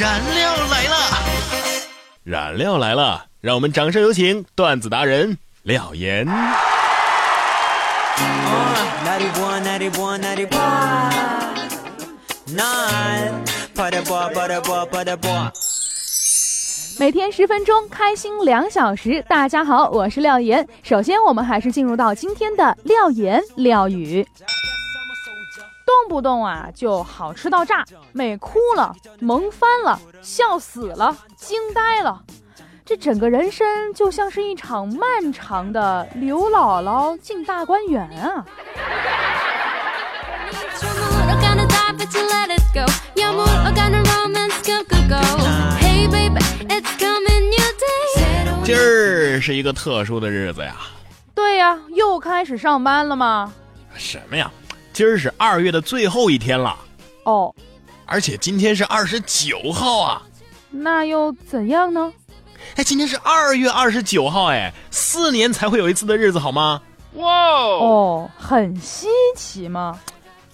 燃料来了，燃料来了，让我们掌声有请段子达人廖岩。每天十分钟，开心两小时。大家好，我是廖岩。首先，我们还是进入到今天的廖岩廖语。动不动啊就好吃到炸，美哭了，萌翻了，笑死了，惊呆了。这整个人生就像是一场漫长的刘姥姥进大观园啊！今儿是一个特殊的日子呀。对呀，又开始上班了吗？什么呀？今儿是二月的最后一天了。哦，而且今天是二十九号啊。那又怎样呢？哎，今天是二月二十九号，哎，四年才会有一次的日子，好吗？哇哦，很稀奇吗？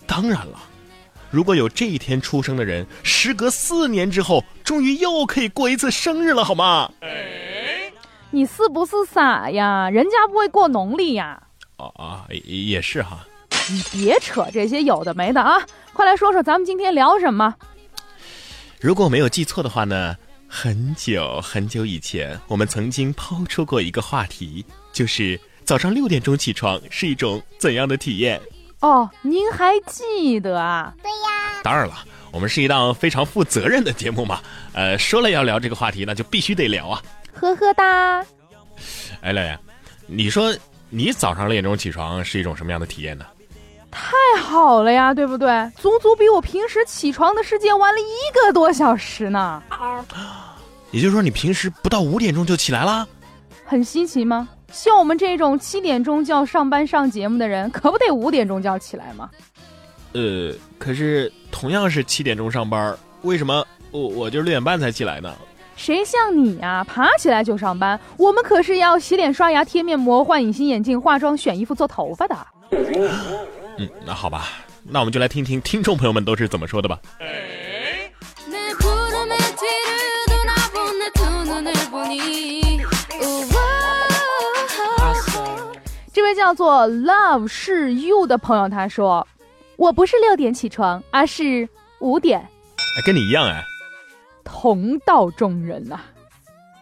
当然了，如果有这一天出生的人，时隔四年之后，终于又可以过一次生日了，好吗？哎你是不是傻呀？人家不会过农历呀。哦啊，也是哈。你别扯这些有的没的啊！快来说说咱们今天聊什么？如果我没有记错的话呢？很久很久以前，我们曾经抛出过一个话题，就是早上六点钟起床是一种怎样的体验？哦，您还记得啊？对呀。当然了，我们是一档非常负责任的节目嘛。呃，说了要聊这个话题，那就必须得聊啊。呵呵哒。哎，磊，你说你早上六点钟起床是一种什么样的体验呢？太好了呀，对不对？足足比我平时起床的时间晚了一个多小时呢。也就是说，你平时不到五点钟就起来啦？很稀奇吗？像我们这种七点钟就要上班上节目的人，可不得五点钟就要起来吗？呃，可是同样是七点钟上班，为什么我我就六点半才起来呢？谁像你呀，爬起来就上班？我们可是要洗脸、刷牙、贴面膜、换隐形眼镜、化妆、选衣服、做头发的。嗯，那好吧，那我们就来听听听众朋友们都是怎么说的吧。这位叫做 Love 是 You 的朋友他说：“我不是六点起床，而是五点。”哎，跟你一样哎，同道中人呐。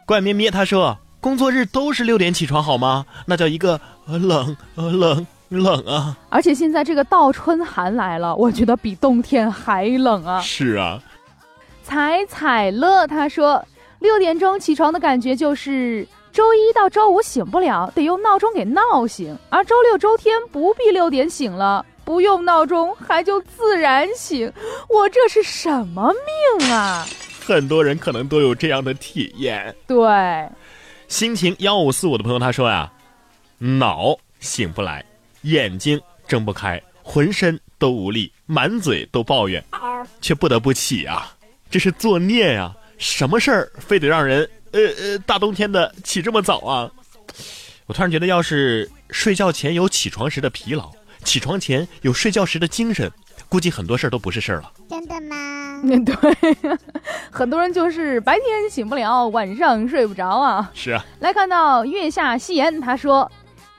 怪咩咩他说：“工作日都是六点起床好吗？那叫一个冷冷。”冷啊！而且现在这个倒春寒来了，我觉得比冬天还冷啊！是啊，彩彩乐他说，六点钟起床的感觉就是周一到周五醒不了，得用闹钟给闹醒；而周六周天不必六点醒了，不用闹钟还就自然醒。我这是什么命啊？很多人可能都有这样的体验。对，心情幺五四五的朋友他说呀，脑醒不来。眼睛睁不开，浑身都无力，满嘴都抱怨，却不得不起啊！这是作孽呀！什么事儿非得让人呃呃大冬天的起这么早啊？我突然觉得，要是睡觉前有起床时的疲劳，起床前有睡觉时的精神，估计很多事儿都不是事儿了。真的吗？嗯，对，很多人就是白天醒不了，晚上睡不着啊。是啊。来看到月下夕颜，他说。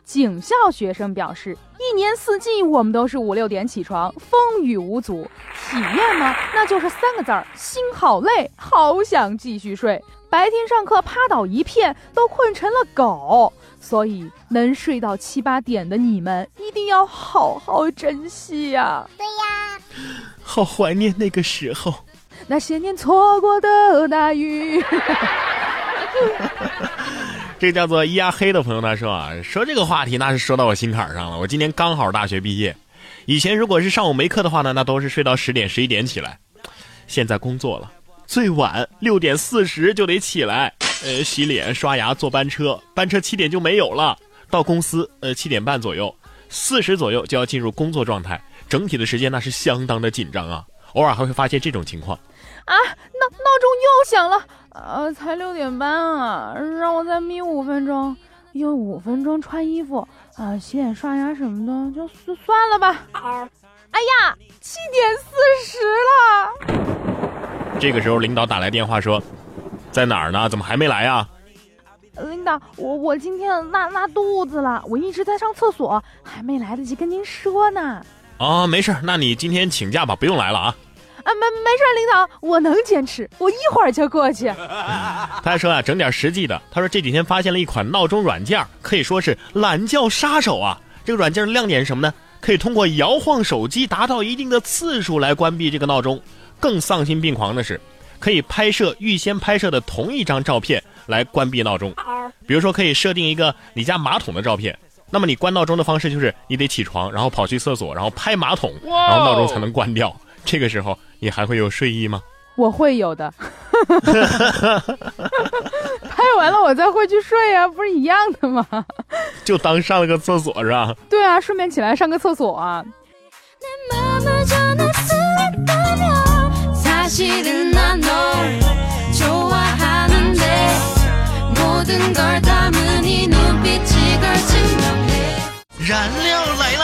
警校学生表示，一年四季我们都是五六点起床，风雨无阻。体验吗？那就是三个字儿：心好累，好想继续睡。白天上课趴倒一片，都困成了狗。所以能睡到七八点的你们，一定要好好珍惜呀！对呀，好怀念那个时候，那些年错过的大雨。这叫做压黑的朋友他说啊，说这个话题那是说到我心坎上了。我今年刚好大学毕业，以前如果是上午没课的话呢，那都是睡到十点十一点起来。现在工作了，最晚六点四十就得起来，呃，洗脸刷牙坐班车，班车七点就没有了。到公司呃七点半左右，四十左右就要进入工作状态，整体的时间那是相当的紧张啊。偶尔还会发现这种情况。啊，闹闹钟又响了。呃，才六点半啊，让我再眯五分钟，用五分钟穿衣服啊，洗脸刷牙什么的，就算算了吧。哎呀，七点四十了。这个时候领导打来电话说，在哪儿呢？怎么还没来啊？领导，我我今天拉拉肚子了，我一直在上厕所，还没来得及跟您说呢。啊，没事，那你今天请假吧，不用来了啊。啊，没没事，领导，我能坚持，我一会儿就过去。他还说啊，整点实际的。他说这几天发现了一款闹钟软件，可以说是懒觉杀手啊。这个软件的亮点是什么呢？可以通过摇晃手机达到一定的次数来关闭这个闹钟。更丧心病狂的是，可以拍摄预先拍摄的同一张照片来关闭闹钟。比如说，可以设定一个你家马桶的照片，那么你关闹钟的方式就是你得起床，然后跑去厕所，然后拍马桶，然后闹钟才能关掉。这个时候你还会有睡意吗？我会有的。拍完了我再回去睡啊，不是一样的吗？就当上了个厕所是吧？对啊，顺便起来上个厕所啊。燃料来了！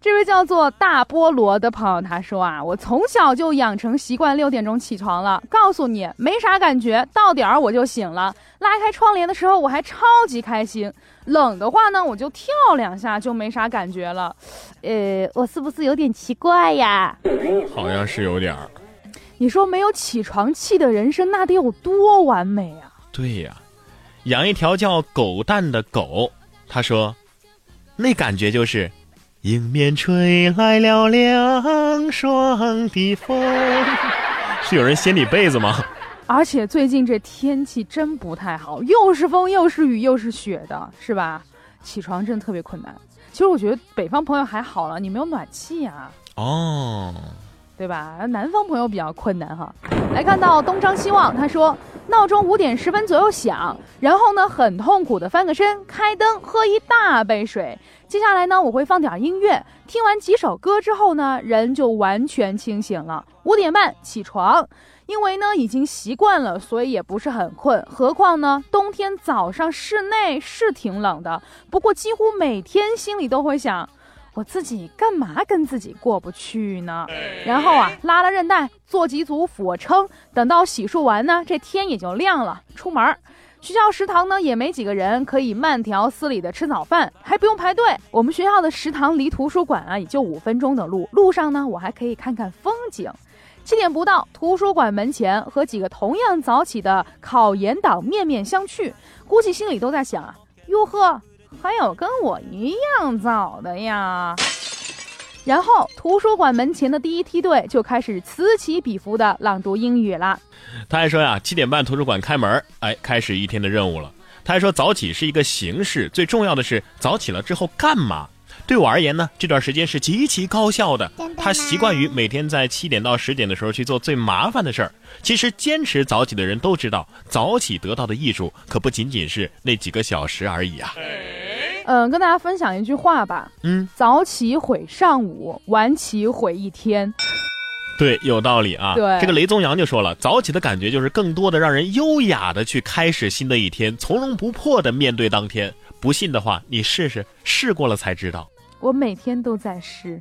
这位叫做大菠萝的朋友，他说啊，我从小就养成习惯六点钟起床了。告诉你，没啥感觉，到点儿我就醒了。拉开窗帘的时候，我还超级开心。冷的话呢，我就跳两下就没啥感觉了。呃，我是不是有点奇怪呀？好像是有点儿。你说没有起床气的人生，那得有多完美啊？对呀，养一条叫狗蛋的狗，他说，那感觉就是。迎面吹来了凉爽的风，是有人掀你被子吗？而且最近这天气真不太好，又是风又是雨又是雪的，是吧？起床真的特别困难。其实我觉得北方朋友还好了，你没有暖气啊。哦。对吧？南方朋友比较困难哈。来看到东张西望，他说闹钟五点十分左右响，然后呢很痛苦的翻个身，开灯，喝一大杯水。接下来呢我会放点音乐，听完几首歌之后呢人就完全清醒了。五点半起床，因为呢已经习惯了，所以也不是很困。何况呢冬天早上室内是挺冷的，不过几乎每天心里都会想。我自己干嘛跟自己过不去呢？然后啊，拉拉韧带，做几组俯卧撑，等到洗漱完呢，这天也就亮了。出门，学校食堂呢也没几个人，可以慢条斯理的吃早饭，还不用排队。我们学校的食堂离图书馆啊也就五分钟的路，路上呢我还可以看看风景。七点不到，图书馆门前和几个同样早起的考研党面面相觑，估计心里都在想啊，哟呵。还有跟我一样早的呀，然后图书馆门前的第一梯队就开始此起彼伏的朗读英语了。他还说呀，七点半图书馆开门，哎，开始一天的任务了。他还说早起是一个形式，最重要的是早起了之后干嘛？对我而言呢，这段时间是极其高效的。他习惯于每天在七点到十点的时候去做最麻烦的事儿。其实坚持早起的人都知道，早起得到的益处可不仅仅是那几个小时而已啊。嗯，跟大家分享一句话吧。嗯，早起毁上午，晚起毁一天。对，有道理啊。对，这个雷宗阳就说了，早起的感觉就是更多的让人优雅的去开始新的一天，从容不迫的面对当天。不信的话，你试试，试过了才知道。我每天都在试。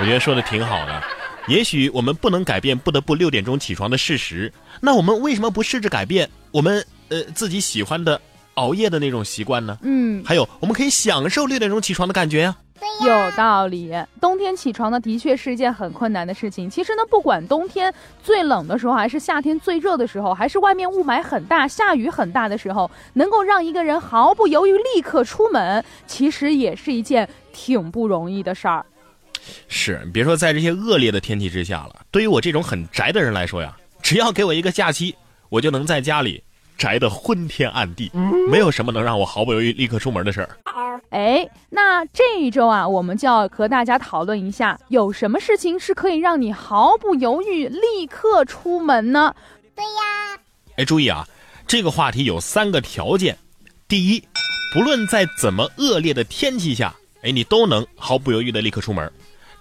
我觉得说的挺好的。也许我们不能改变不得不六点钟起床的事实，那我们为什么不试着改变我们呃自己喜欢的？熬夜的那种习惯呢？嗯，还有我们可以享受六点钟起床的感觉呀。有道理。冬天起床呢，的确是一件很困难的事情。其实呢，不管冬天最冷的时候，还是夏天最热的时候，还是外面雾霾很大、下雨很大的时候，能够让一个人毫不犹豫立刻出门，其实也是一件挺不容易的事儿。是，别说在这些恶劣的天气之下了，对于我这种很宅的人来说呀，只要给我一个假期，我就能在家里。宅的昏天暗地，没有什么能让我毫不犹豫立刻出门的事儿。哎，那这一周啊，我们就要和大家讨论一下，有什么事情是可以让你毫不犹豫立刻出门呢？对呀。哎，注意啊，这个话题有三个条件：第一，不论在怎么恶劣的天气下，哎，你都能毫不犹豫的立刻出门；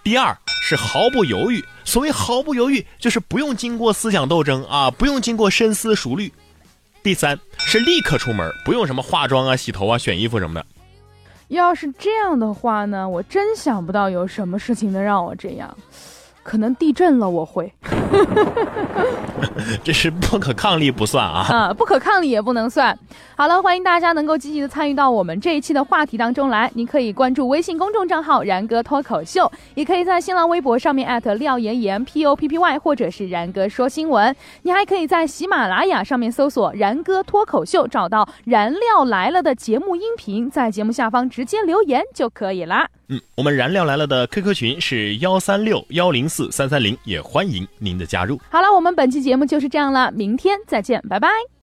第二，是毫不犹豫。所谓毫不犹豫，就是不用经过思想斗争啊，不用经过深思熟虑。第三是立刻出门，不用什么化妆啊、洗头啊、选衣服什么的。要是这样的话呢，我真想不到有什么事情能让我这样。可能地震了，我会。这是不可抗力不算啊，啊，不可抗力也不能算。好了，欢迎大家能够积极的参与到我们这一期的话题当中来。你可以关注微信公众账号“然哥脱口秀”，也可以在新浪微博上面艾特廖岩岩 P O P P Y，或者是然哥说新闻。你还可以在喜马拉雅上面搜索“然哥脱口秀”，找到“燃料来了”的节目音频，在节目下方直接留言就可以啦。嗯，我们燃料来了的 QQ 群是幺三六幺零四三三零，也欢迎您的加入。好了，我们本期节目就是这样了，明天再见，拜拜。